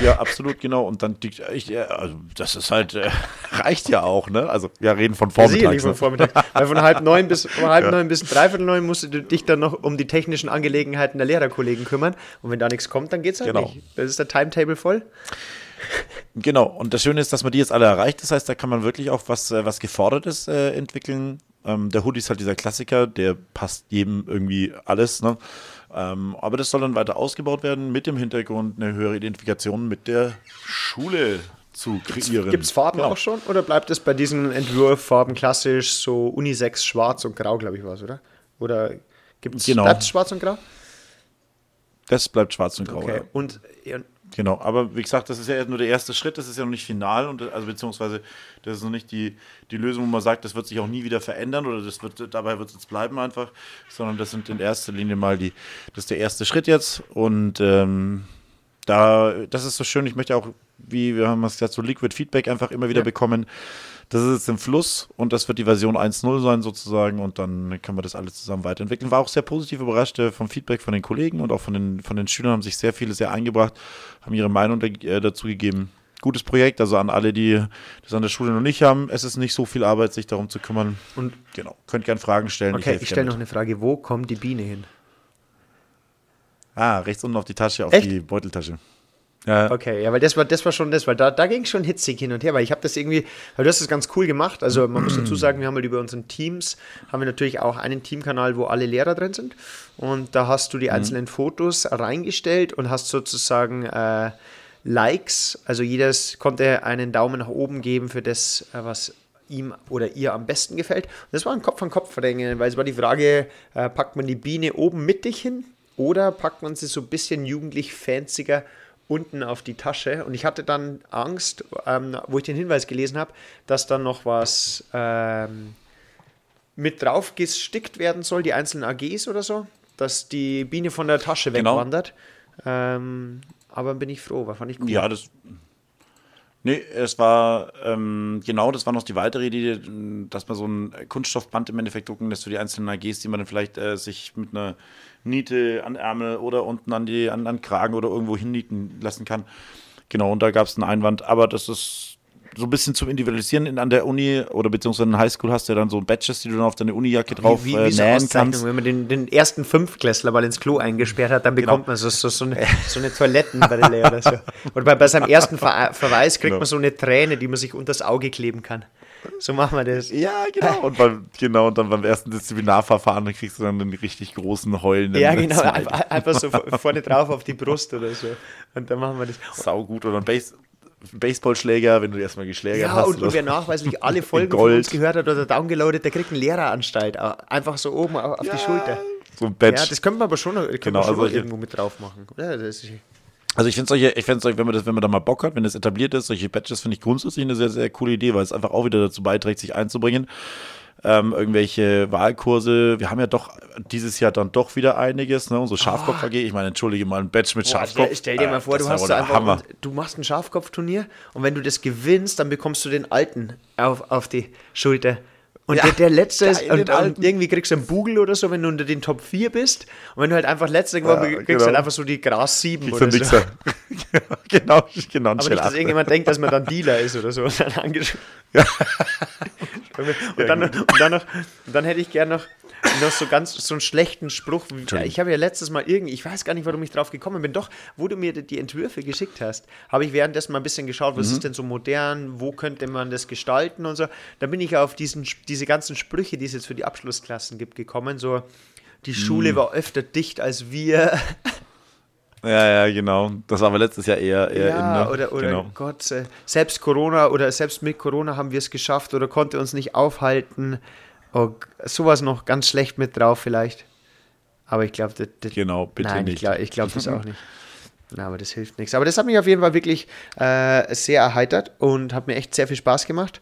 Ja, absolut, genau. Und dann, die, ich, also das ist halt, äh, [LAUGHS] reicht ja auch, ne? Also wir reden von Sicherlich Vormittags. von ne? Vormittag. Weil von halb neun bis von halb neun bis dreiviertel neun musst du dich dann noch um die technischen Angelegenheiten der Lehrerkollegen kümmern. Und wenn da nichts kommt, dann geht's halt Genau. nicht. Das ist der Timetable voll. Genau. Und das Schöne ist, dass man die jetzt alle erreicht. Das heißt, da kann man wirklich auch was, äh, was Gefordertes äh, entwickeln. Ähm, der Hoodie ist halt dieser Klassiker, der passt jedem irgendwie alles, ne? Ähm, aber das soll dann weiter ausgebaut werden mit dem Hintergrund, eine höhere Identifikation mit der Schule zu kreieren. Gibt es Farben Genau. auch schon? Oder bleibt es bei diesen Entwurffarben klassisch so Unisex schwarz und grau, glaube ich, war es, oder? Oder gibt es Genau. bleibt es schwarz und grau? Das bleibt schwarz und grau. Okay. Ja. Und, ja, Genau, aber wie gesagt, das ist ja nur der erste Schritt, das ist ja noch nicht final und also beziehungsweise das ist noch nicht die, die Lösung, wo man sagt, das wird sich auch nie wieder verändern oder das wird dabei wird es jetzt bleiben einfach, sondern das sind in erster Linie mal die, das ist der erste Schritt jetzt und ähm, da, das ist so schön, ich möchte auch, wie wir haben es gesagt, so Liquid Feedback einfach immer wieder Ja. bekommen. Das ist jetzt im Fluss und das wird die Version 1.0 sein sozusagen und dann können wir das alles zusammen weiterentwickeln. War auch sehr positiv überrascht äh, vom Feedback von den Kollegen und auch von den, von den Schülern haben sich sehr viele sehr eingebracht, haben ihre Meinung äh, dazu gegeben. Gutes Projekt, also an alle, die das an der Schule noch nicht haben. Es ist nicht so viel Arbeit, sich darum zu kümmern. Und Genau, könnt gerne Fragen stellen. okay, helfe ich stelle noch eine Frage. Wo kommt die Biene hin? Ah, rechts unten auf die Tasche, auf Echt? die Beuteltasche. Ja, Okay, ja, weil das war, das war schon das, weil da, da ging es schon hitzig hin und her, weil ich habe das irgendwie, weil du hast das ganz cool gemacht. Also man muss dazu sagen, wir haben halt über unseren Teams, haben wir natürlich auch einen Teamkanal, wo alle Lehrer drin sind. Und da hast du die einzelnen Fotos reingestellt und hast sozusagen äh, Likes, also jedes konnte einen Daumen nach oben geben für das, äh, was ihm oder ihr am besten gefällt. Und das war ein Kopf-an-Kopf-Rennen, weil es war die Frage, äh, packt man die Biene oben mittig hin oder packt man sie so ein bisschen jugendlich fancier unten auf die Tasche? Und ich hatte dann Angst, ähm, wo ich den Hinweis gelesen habe, dass dann noch was ähm, mit drauf gestickt werden soll, die einzelnen AGs oder so, dass die Biene von der Tasche Genau. wegwandert. Ähm, aber bin ich froh, war fand ich cool. Ja, das. Nee, es war, ähm, genau, das war noch die weitere Idee, dass man so ein Kunststoffband im Endeffekt drucken lässt für die einzelnen AGs, die man dann vielleicht äh, sich mit einer Niete an Ärmel oder unten an die an, an Kragen oder irgendwo hinnieten lassen kann. Genau, und da gab es einen Einwand, aber das ist so ein bisschen zum Individualisieren in, an der Uni oder beziehungsweise in der Highschool hast du ja dann so Badges, die du dann auf deine Unijacke drauf wie, wie, äh, wie so nähen Auszeichnung, kannst. wenn man den, den ersten Fünftklässler mal ins Klo eingesperrt hat, dann bekommt man so, so, so, eine, so eine Toilettenbrille oder so. Oder bei, bei seinem ersten Ver Verweis kriegt Genau. man so eine Träne, die man sich unters Auge kleben kann. So machen wir das. Ja, genau. Und beim, genau, und dann beim ersten Disziplinarverfahren dann kriegst du dann einen richtig großen heulenden Ja, genau, einfach, einfach so vorne drauf auf die Brust oder so. Und dann machen wir das. Sau gut. Oder ein Base Baseballschläger, wenn du erstmal geschlägert Ja, hast. und, oder und so. wer nachweislich [LAUGHS] alle Folgen von uns gehört hat oder downgeloadet, der kriegt eine Lehreranstalt. Einfach so oben auf auf die Schulter. So ein Badge. Ja, das könnte man aber schon, Genau, schon also irgendwo mit drauf machen. Oder? Das ist, Also ich finde solche, ich finde solche, wenn man das, wenn man da mal Bock hat, wenn das etabliert ist, solche Badges finde ich grundsätzlich eine sehr, sehr coole Idee, weil es einfach auch wieder dazu beiträgt, sich einzubringen. Ähm, irgendwelche Wahlkurse, wir haben ja doch dieses Jahr dann doch wieder einiges, ne? Unsere Schafkopf AG, ich meine, entschuldige mal, ein Badge mit Boah, Schafkopf. stell, stell dir mal äh, vor, das du hast einfach, Hammer. du machst ein Schafkopfturnier und wenn du das gewinnst, dann bekommst du den alten auf, auf die Schulter. Und Ja, der, der letzte ist, und, und irgendwie kriegst du einen Bugel oder so, wenn du unter den Top 4 bist. Und wenn du halt einfach letzter geworden Ja, bist, kriegst du genau. halt einfach so die Gras 7 Kriegst oder so. Mixer. [LAUGHS] [LAUGHS] genau, genau. Aber nicht, dass irgendjemand denkt, dass man dann Dealer ist oder so. Und dann, angesch- [LAUGHS] und dann, und dann, noch, und dann hätte ich gern noch, noch so ganz so einen schlechten Spruch. Ich habe ja letztes Mal irgendwie, ich weiß gar nicht, warum ich drauf gekommen bin. Doch, wo du mir die- die Entwürfe geschickt hast, habe ich währenddessen mal ein bisschen geschaut, was ist denn so modern, wo könnte man das gestalten und so. Da bin ich auf diesen, diese ganzen Sprüche, die es jetzt für die Abschlussklassen gibt, gekommen. So, die Schule war öfter dicht als wir. Ja, ja, genau. Das war aber letztes Jahr eher, eher Ja, in, ne? oder, oder genau. Gott, äh, selbst Corona oder selbst mit Corona haben wir es geschafft oder konnte uns nicht aufhalten. Oh, sowas noch ganz schlecht mit drauf vielleicht. Aber ich glaube, das, das, Genau, bitte nein, nicht. ich glaube ich glaub das auch [LAUGHS] nicht. Na, aber das hilft nichts. Aber das hat mich auf jeden Fall wirklich äh, sehr erheitert und hat mir echt sehr viel Spaß gemacht.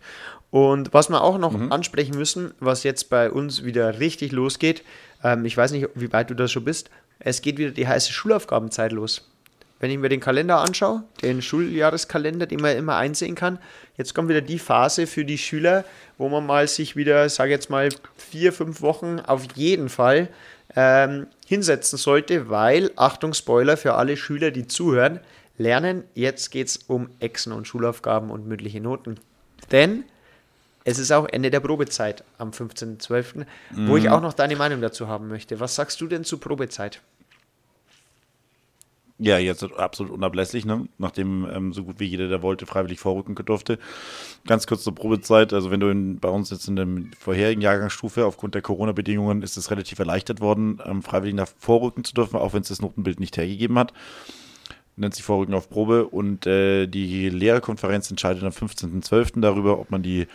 Und was wir auch noch Mhm. ansprechen müssen, was jetzt bei uns wieder richtig losgeht, ähm, ich weiß nicht, wie weit du da schon bist, es geht wieder die heiße Schulaufgabenzeit los. Wenn ich mir den Kalender anschaue, den Schuljahreskalender, den man immer einsehen kann, jetzt kommt wieder die Phase für die Schüler, wo man mal sich wieder, sage jetzt mal, vier, fünf Wochen auf jeden Fall ähm, hinsetzen sollte, weil, Achtung, Spoiler für alle Schüler, die zuhören, lernen, jetzt geht es um Exen und Schulaufgaben und mündliche Noten. Denn es ist auch Ende der Probezeit am 15.12., wo ich auch noch deine Meinung dazu haben möchte. Was sagst du denn zu Probezeit? Ja, jetzt absolut unablässig, ne? nachdem ähm, so gut wie jeder, der wollte, freiwillig vorrücken durfte. Ganz kurz zur Probezeit, also wenn du in, bei uns jetzt in der vorherigen Jahrgangsstufe aufgrund der Corona-Bedingungen ist es relativ erleichtert worden, ähm, freiwillig nach vorrücken zu dürfen, auch wenn es das Notenbild nicht hergegeben hat. Nennt sich Vorrücken auf Probe und äh, die Lehrerkonferenz entscheidet am 15.12. darüber, ob man die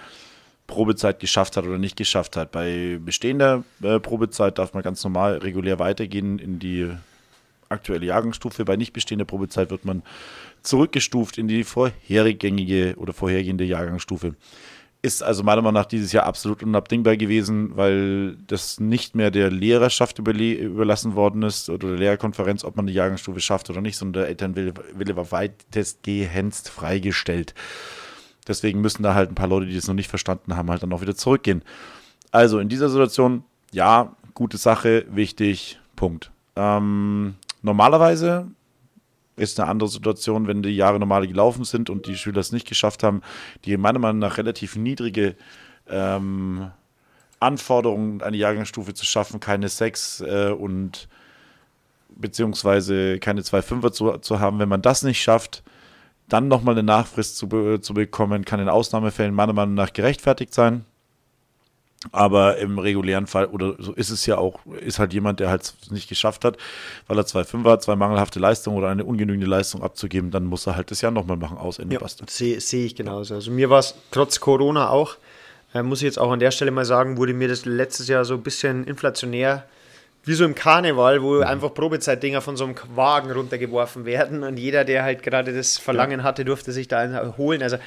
Probezeit geschafft hat oder nicht geschafft hat. Bei bestehender äh, Probezeit darf man ganz normal regulär weitergehen in die aktuelle Jahrgangsstufe. Bei nicht bestehender Probezeit wird man zurückgestuft in die vorhergängige oder vorhergehende Jahrgangsstufe. Ist also meiner Meinung nach dieses Jahr absolut unabdingbar gewesen, weil das nicht mehr der Lehrerschaft überlassen worden ist oder der Lehrerkonferenz, ob man die Jahrgangsstufe schafft oder nicht, sondern der Elternwille Wille war weitestgehend freigestellt. Deswegen müssen da halt ein paar Leute, die das noch nicht verstanden haben, halt dann auch wieder zurückgehen. Also in dieser Situation, ja, gute Sache, wichtig, Punkt. Ähm, normalerweise ist eine andere Situation, wenn die Jahre normal gelaufen sind und die Schüler es nicht geschafft haben, die meiner Meinung nach relativ niedrige ähm, Anforderungen, eine Jahrgangsstufe zu schaffen, keine Sechs äh, und beziehungsweise keine zwei Fünfer zu, zu haben. Wenn man das nicht schafft, dann nochmal eine Nachfrist zu, be zu bekommen, kann in Ausnahmefällen meiner Meinung nach gerechtfertigt sein. Aber im regulären Fall, oder so ist es ja auch, ist halt jemand, der halt es nicht geschafft hat, weil er zwei Fünfer, hat, zwei mangelhafte Leistungen oder eine ungenügende Leistung abzugeben, dann muss er halt das Jahr nochmal machen, aus Ende Ja, sehe sehe ich genauso. Also mir war es trotz Corona auch, äh, muss ich jetzt auch an der Stelle mal sagen, wurde mir das letztes Jahr so ein bisschen inflationär, wie so im Karneval, wo einfach Probezeitdinger von so einem Wagen runtergeworfen werden und jeder, der halt gerade das Verlangen hatte, durfte sich da einen holen. Also,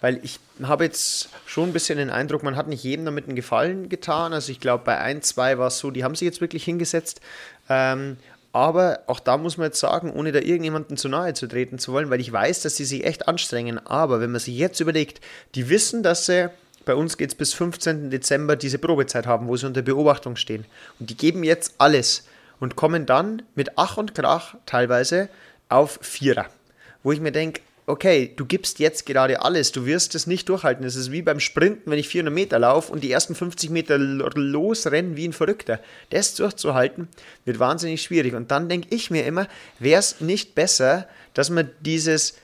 weil ich habe jetzt schon ein bisschen den Eindruck, man hat nicht jedem damit einen Gefallen getan. Also ich glaube, bei ein, zwei war es so, die haben sich jetzt wirklich hingesetzt. Ähm, aber auch da muss man jetzt sagen, ohne da irgendjemanden zu nahe zu treten zu wollen, weil ich weiß, dass sie sich echt anstrengen. Aber wenn man sich jetzt überlegt, die wissen, dass sie bei uns geht es bis 15. Dezember diese Probezeit haben, wo sie unter Beobachtung stehen. Und die geben jetzt alles und kommen dann mit Ach und Krach teilweise auf Vierer. Wo ich mir denke, okay, du gibst jetzt gerade alles, du wirst es nicht durchhalten. Es ist wie beim Sprinten, wenn ich 400 Meter laufe und die ersten 50 Meter losrennen wie ein Verrückter. Das durchzuhalten, wird wahnsinnig schwierig. Und dann denke ich mir immer, wäre es nicht besser, dass man dieses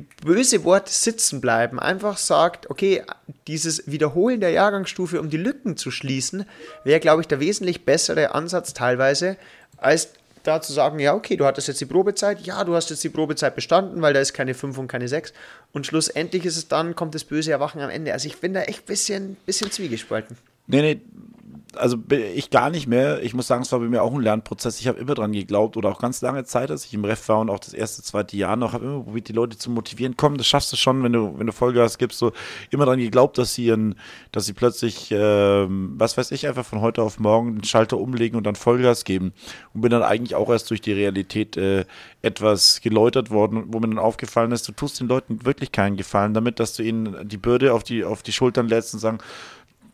böse Wort sitzen bleiben, einfach sagt, okay, dieses Wiederholen der Jahrgangsstufe, um die Lücken zu schließen, wäre, glaube ich, der wesentlich bessere Ansatz teilweise, als da zu sagen, ja, okay, du hattest jetzt die Probezeit, ja, du hast jetzt die Probezeit bestanden, weil da ist keine 5 und keine 6 und schlussendlich ist es dann, kommt das böse Erwachen am Ende. Also ich bin da echt ein bisschen, bisschen zwiegespalten. Nee, nee, also ich gar nicht mehr. Ich muss sagen, es war bei mir auch ein Lernprozess. Ich habe immer dran geglaubt oder auch ganz lange Zeit, als ich im Ref war und auch das erste, zweite Jahr noch, habe immer probiert, die Leute zu motivieren. Komm, das schaffst du schon, wenn du, wenn du Vollgas gibst. So immer dran geglaubt, dass sie, ihren, dass sie plötzlich, ähm, was weiß ich, einfach von heute auf morgen den Schalter umlegen und dann Vollgas geben. Und bin dann eigentlich auch erst durch die Realität äh, etwas geläutert worden, wo mir dann aufgefallen ist, du tust den Leuten wirklich keinen Gefallen damit, dass du ihnen die Bürde auf die, auf die Schultern lädst und sagen,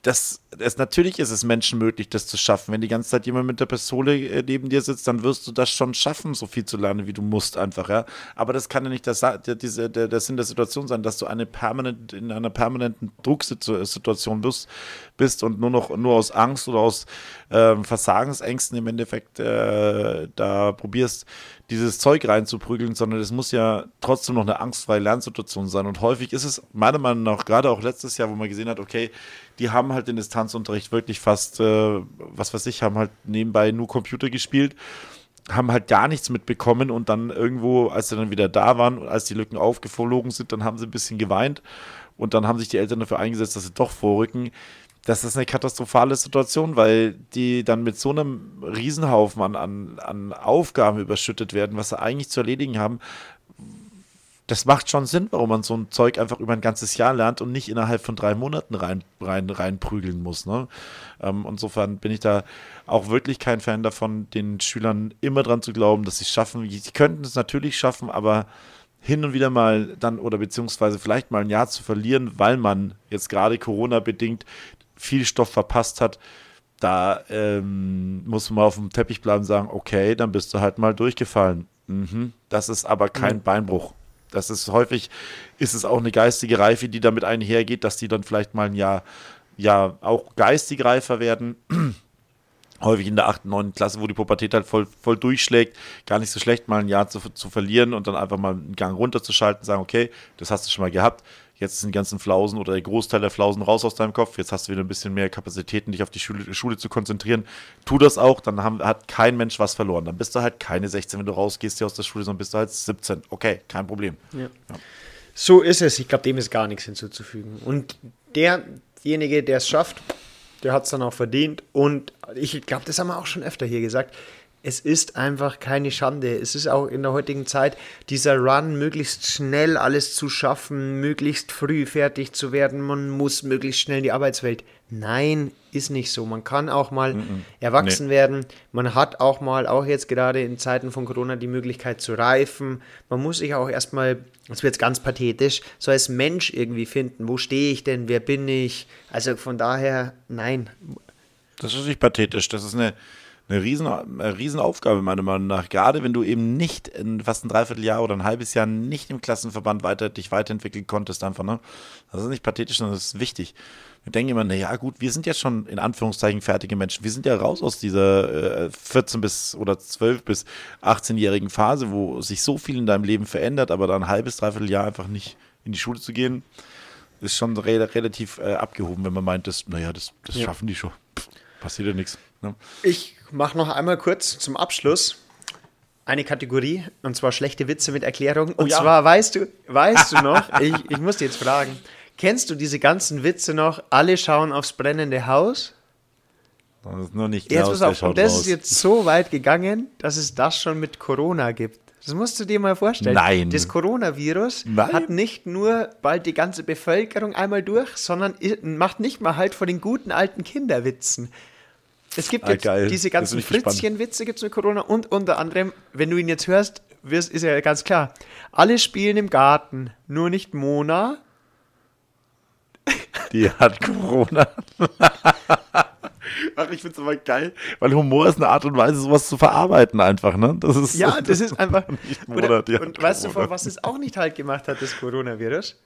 das, das, natürlich ist es Menschen möglich, das zu schaffen. Wenn die ganze Zeit jemand mit der Pistole äh, neben dir sitzt, dann wirst du das schon schaffen, so viel zu lernen, wie du musst, einfach, ja. Aber das kann ja nicht das, der, der, der Sinn der Situation sein, dass du eine permanent, in einer permanenten Drucksituation bist, bist und nur noch nur aus Angst oder aus äh, Versagensängsten im Endeffekt äh, da probierst, dieses Zeug reinzuprügeln, sondern es muss ja trotzdem noch eine angstfreie Lernsituation sein. Und häufig ist es meiner Meinung nach, gerade auch letztes Jahr, wo man gesehen hat, okay, die haben halt den Distanzunterricht wirklich fast, äh, was weiß ich, haben halt nebenbei nur Computer gespielt, haben halt gar nichts mitbekommen und dann irgendwo, als sie dann wieder da waren, als die Lücken aufgeflogen sind, dann haben sie ein bisschen geweint und dann haben sich die Eltern dafür eingesetzt, dass sie doch vorrücken das ist eine katastrophale Situation, weil die dann mit so einem Riesenhaufen an, an, an Aufgaben überschüttet werden, was sie eigentlich zu erledigen haben. Das macht schon Sinn, warum man so ein Zeug einfach über ein ganzes Jahr lernt und nicht innerhalb von drei Monaten rein, rein, reinprügeln muss. Ne? Ähm, insofern bin ich da auch wirklich kein Fan davon, den Schülern immer dran zu glauben, dass sie es schaffen. Sie könnten es natürlich schaffen, aber hin und wieder mal dann oder beziehungsweise vielleicht mal ein Jahr zu verlieren, weil man jetzt gerade Corona bedingt viel Stoff verpasst hat, da ähm, muss man auf dem Teppich bleiben und sagen, okay, dann bist du halt mal durchgefallen. Mhm. Das ist aber kein mhm. Beinbruch. Das ist häufig, ist es auch eine geistige Reife, die damit einhergeht, dass die dann vielleicht mal ein Jahr, ja, auch geistig reifer werden. [CLEARS THROAT] häufig in der 8., 9. Klasse, wo die Pubertät halt voll, voll durchschlägt, gar nicht so schlecht, mal ein Jahr zu, zu verlieren und dann einfach mal einen Gang runterzuschalten, sagen, okay, das hast du schon mal gehabt, jetzt sind die ganzen Flausen oder der Großteil der Flausen raus aus deinem Kopf, jetzt hast du wieder ein bisschen mehr Kapazitäten, dich auf die Schule, Schule zu konzentrieren. Tu das auch, dann haben, hat kein Mensch was verloren. Dann bist du halt keine 16, wenn du rausgehst hier aus der Schule, sondern bist du halt 17. Okay, kein Problem. Ja. Ja. So ist es. Ich glaube, dem ist gar nichts hinzuzufügen. Und derjenige, der es schafft, der hat es dann auch verdient. Und ich glaube, das haben wir auch schon öfter hier gesagt es ist einfach keine Schande. Es ist auch in der heutigen Zeit dieser Run, möglichst schnell alles zu schaffen, möglichst früh fertig zu werden. Man muss möglichst schnell in die Arbeitswelt. Nein, ist nicht so. Man kann auch mal mm -mm. erwachsen nee. werden. Man hat auch mal, auch jetzt gerade in Zeiten von Corona, die Möglichkeit zu reifen. Man muss sich auch erstmal, das wird jetzt ganz pathetisch, so als Mensch irgendwie finden. Wo stehe ich denn? Wer bin ich? Also von daher, nein. Das ist nicht pathetisch. Das ist eine eine riesen, eine riesen Aufgabe, meiner Meinung nach. Gerade wenn du eben nicht in fast ein Dreivierteljahr oder ein halbes Jahr nicht im Klassenverband weiter, dich weiterentwickeln konntest, einfach, ne? Das ist nicht pathetisch, sondern das ist wichtig. Wir denken immer, naja, gut, wir sind jetzt schon in Anführungszeichen fertige Menschen. Wir sind ja raus aus dieser äh, 14 bis oder 12 bis 18-jährigen Phase, wo sich so viel in deinem Leben verändert, aber dann ein halbes, dreiviertel Jahr einfach nicht in die Schule zu gehen, ist schon re relativ äh, abgehoben, wenn man meint, dass, naja, das, das ja. schaffen die schon. Pff, passiert ja nichts. Ne? Ich mache noch einmal kurz zum Abschluss eine Kategorie und zwar schlechte Witze mit Erklärung. Und oh, ja. zwar weißt du, weißt du noch, [LAUGHS] ich, ich muss dir jetzt fragen, kennst du diese ganzen Witze noch? Alle schauen aufs brennende Haus. Das ist nur nicht Klaus, jetzt pass auf, und das raus. ist jetzt so weit gegangen, dass es das schon mit Corona gibt. Das musst du dir mal vorstellen. Nein. Das Coronavirus Nein. hat nicht nur bald die ganze Bevölkerung einmal durch, sondern macht nicht mal halt vor den guten alten Kinderwitzen. Es gibt ah, jetzt geil. diese ganzen Fritzchen-Witze gibt es mit Corona und unter anderem, wenn du ihn jetzt hörst, wirst, ist ja ganz klar. Alle spielen im Garten, nur nicht Mona. Die hat Corona. Ach, ich finde es aber geil, weil Humor ist eine Art und Weise, sowas zu verarbeiten einfach, ne? Das ist, ja, das, das ist [LAUGHS] einfach. Mona, oder, und weißt du, von was es auch nicht halt gemacht hat, das Coronavirus?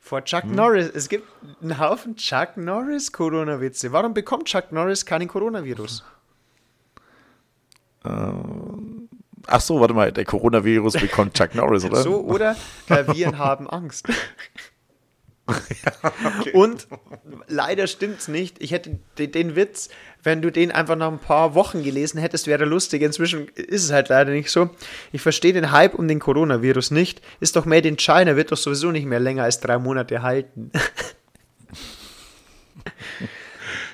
Vor Chuck hm. Norris. Es gibt einen Haufen Chuck Norris Corona-Witze. Warum bekommt Chuck Norris keinen Coronavirus? Ähm, ach so, warte mal, der Coronavirus bekommt Chuck Norris, [LAUGHS] oder? So, oder Viren haben Angst. [LAUGHS] okay. Und leider stimmt's nicht. Ich hätte den, den, Witz, wenn du den einfach nach ein paar Wochen gelesen hättest, wäre lustig. Inzwischen ist es halt leider nicht so. Ich verstehe den Hype um den Coronavirus nicht. Ist doch Made in China, wird doch sowieso nicht mehr länger als drei Monate halten. [LAUGHS]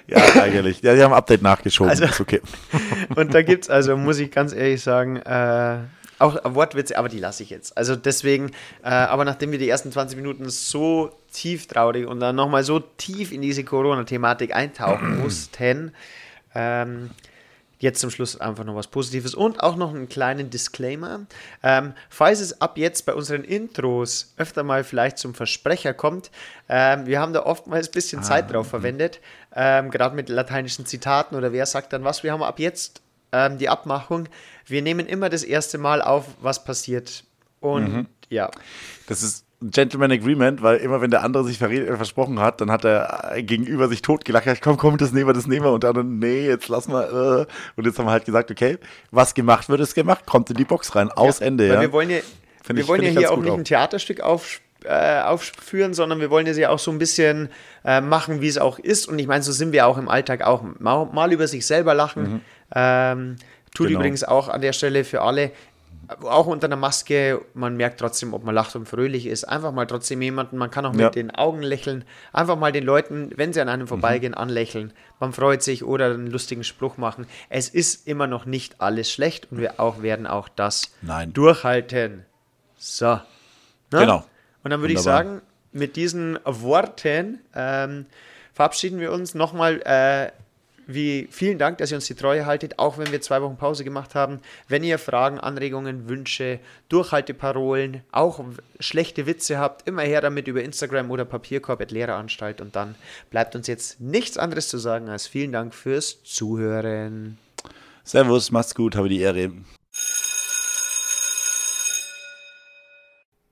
Ja, eigentlich. Ja, die haben ein Update nachgeschoben. Also- ist okay. [LAUGHS] Und da gibt es, also muss ich ganz ehrlich sagen, äh, auch Wortwitze, aber die lasse ich jetzt. Also deswegen, äh, aber nachdem wir die ersten 20 Minuten so tief traurig und dann nochmal so tief in diese Corona-Thematik eintauchen [CLEARS THROAT] mussten, ähm, jetzt zum Schluss einfach noch was Positives und auch noch einen kleinen Disclaimer. Ähm, falls es ab jetzt bei unseren Intros öfter mal vielleicht zum Versprecher kommt, ähm, wir haben da oftmals ein bisschen Zeit drauf verwendet, ähm, gerade mit lateinischen Zitaten oder wer sagt dann was. Wir haben ab jetzt ähm, die Abmachung, wir nehmen immer das erste Mal auf, was passiert. Und ja, Das ist Gentleman Agreement, weil immer wenn der andere sich äh, versprochen hat, dann hat der äh, gegenüber sich totgelacht. Ja, komm, komm, das nehmen wir, das nehmen wir. Und dann, nee, jetzt lass mal. Äh. Und jetzt haben wir halt gesagt, okay, was gemacht wird, ist gemacht. Kommt in die Box rein. Aus Ende, Weil ja. wir wollen ja, Find wir ich- wollen ja hier auch nicht ein Theaterstück auf, äh, aufführen, sondern wir wollen ja auch so ein bisschen äh, machen, wie es auch ist. Und ich meine, so sind wir auch im Alltag auch. Mal, mal über sich selber lachen. Ähm, tut Genau. übrigens auch an der Stelle für alle. Auch unter einer Maske, man merkt trotzdem, ob man lacht und fröhlich ist. Einfach mal trotzdem jemanden, man kann auch mit Ja. den Augen lächeln. Einfach mal den Leuten, wenn sie an einem vorbeigehen, anlächeln. Man freut sich oder einen lustigen Spruch machen. Es ist immer noch nicht alles schlecht und wir auch werden auch das Nein. durchhalten. So. Ne? Genau. Und dann würde ich sagen, mit diesen Worten ähm, verabschieden wir uns nochmal. Äh, wie vielen Dank, dass ihr uns die Treue haltet, auch wenn wir zwei Wochen Pause gemacht haben. Wenn ihr Fragen, Anregungen, Wünsche, Durchhalteparolen, auch schlechte Witze habt, immer her damit über Instagram oder Papierkorb@lehreranstalt. Und dann bleibt uns jetzt nichts anderes zu sagen als vielen Dank fürs Zuhören. Servus, macht's gut, habe die Ehre.